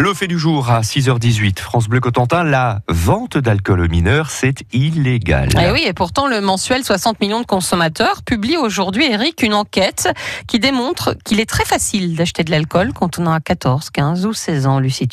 Le fait du jour à 6h18, France Bleu Cotentin, la vente d'alcool aux mineurs, c'est illégal. Et Eh oui, et pourtant le mensuel 60 millions de consommateurs publie aujourd'hui, Eric, une enquête qui démontre qu'il est très facile d'acheter de l'alcool quand on a 14, 15 ou 16 ans, Lucie.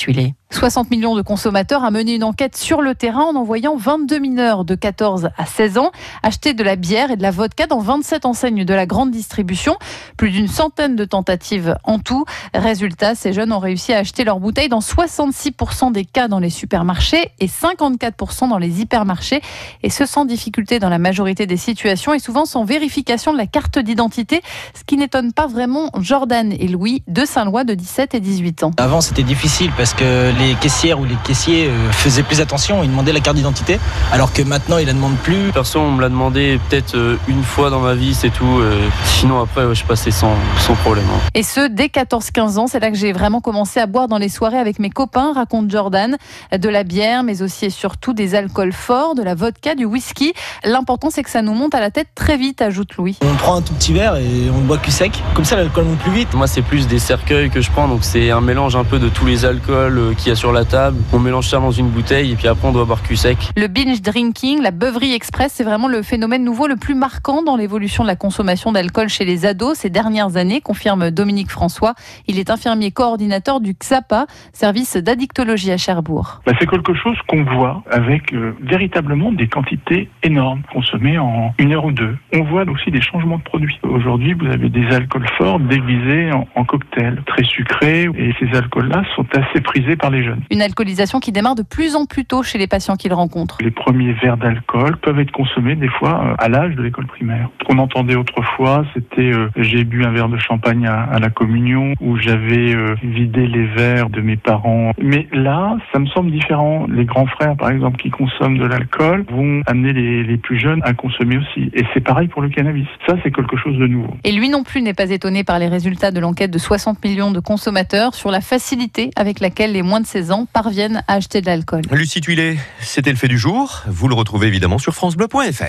60 millions de consommateurs a mené une enquête sur le terrain en envoyant 22 mineurs de 14 à 16 ans acheter de la bière et de la vodka dans 27 enseignes de la grande distribution. Plus d'une centaine de tentatives en tout. Résultat, ces jeunes ont réussi à acheter leurs bouteilles dans 66% des cas dans les supermarchés et 54% dans les hypermarchés. Et ce sans difficulté dans la majorité des situations et souvent sans vérification de la carte d'identité. Ce qui n'étonne pas vraiment Jordan et Louis de Saint-Lois de 17 et 18 ans. Avant, c'était difficile parce que les caissières ou les caissiers euh, faisaient plus attention, ils demandaient la carte d'identité, alors que maintenant, ils la demandent plus. Perso, on me l'a demandé peut-être euh, une fois dans ma vie, c'est tout. euh, Sinon, après, ouais, je passais sans, sans problème. hein. Et ce, dès 14-15 ans, c'est là que j'ai vraiment commencé à boire dans les soirées avec mes copains, raconte Jordan. De la bière, mais aussi et surtout des alcools forts, de la vodka, du whisky. L'important, c'est que ça nous monte à la tête très vite, ajoute Louis. On prend un tout petit verre et on boit cul sec. Comme ça, l'alcool monte plus vite. Moi, c'est plus des cercueils que je prends, donc c'est un mélange un peu de tous les alcools euh, qu'il y a sur la table. On mélange ça dans une bouteille et puis après, on doit boire cul sec. Le binge drinking, la beuverie express, c'est vraiment le phénomène nouveau le plus marquant dans l'évolution de la consommation d'alcool chez les ados ces dernières années, confirme Dominique François. Il est infirmier coordinateur du XAPA, service d'addictologie à Cherbourg. Bah, c'est quelque chose qu'on voit avec euh, véritablement des quantités énormes consommées en une heure ou deux. On voit aussi des changements de produits. Aujourd'hui, vous avez des alcools forts déguisés en, en cocktails, très sucrés, et ces alcools-là sont assez prisés par les jeunes. Une alcoolisation qui démarre de plus en plus tôt chez les patients qu'ils rencontrent. Les premiers verres d'alcool peuvent être consommés des fois euh, à l'âge de l'école primaire. Ce qu'on entendait autrefois, c'était euh, j'ai bu un verre de champagne à, à la communion ou j'avais euh, vidé les verres de mes parents. Mais là, ça me semble différent. Les grands frères, par exemple, qui consomment de l'alcool, vont amener les, les plus jeunes à consommer aussi. Et c'est pareil pour le cannabis. Ça, c'est quelque chose de nouveau. Et lui non plus n'est pas étonné par les résultats de l'enquête de 60 millions de consommateurs sur la facilité avec laquelle les moins de 16 ans parviennent à acheter de l'alcool. Lucie Tuilé, c'était le fait du jour. Vous le retrouvez évidemment sur FranceBleu.fr.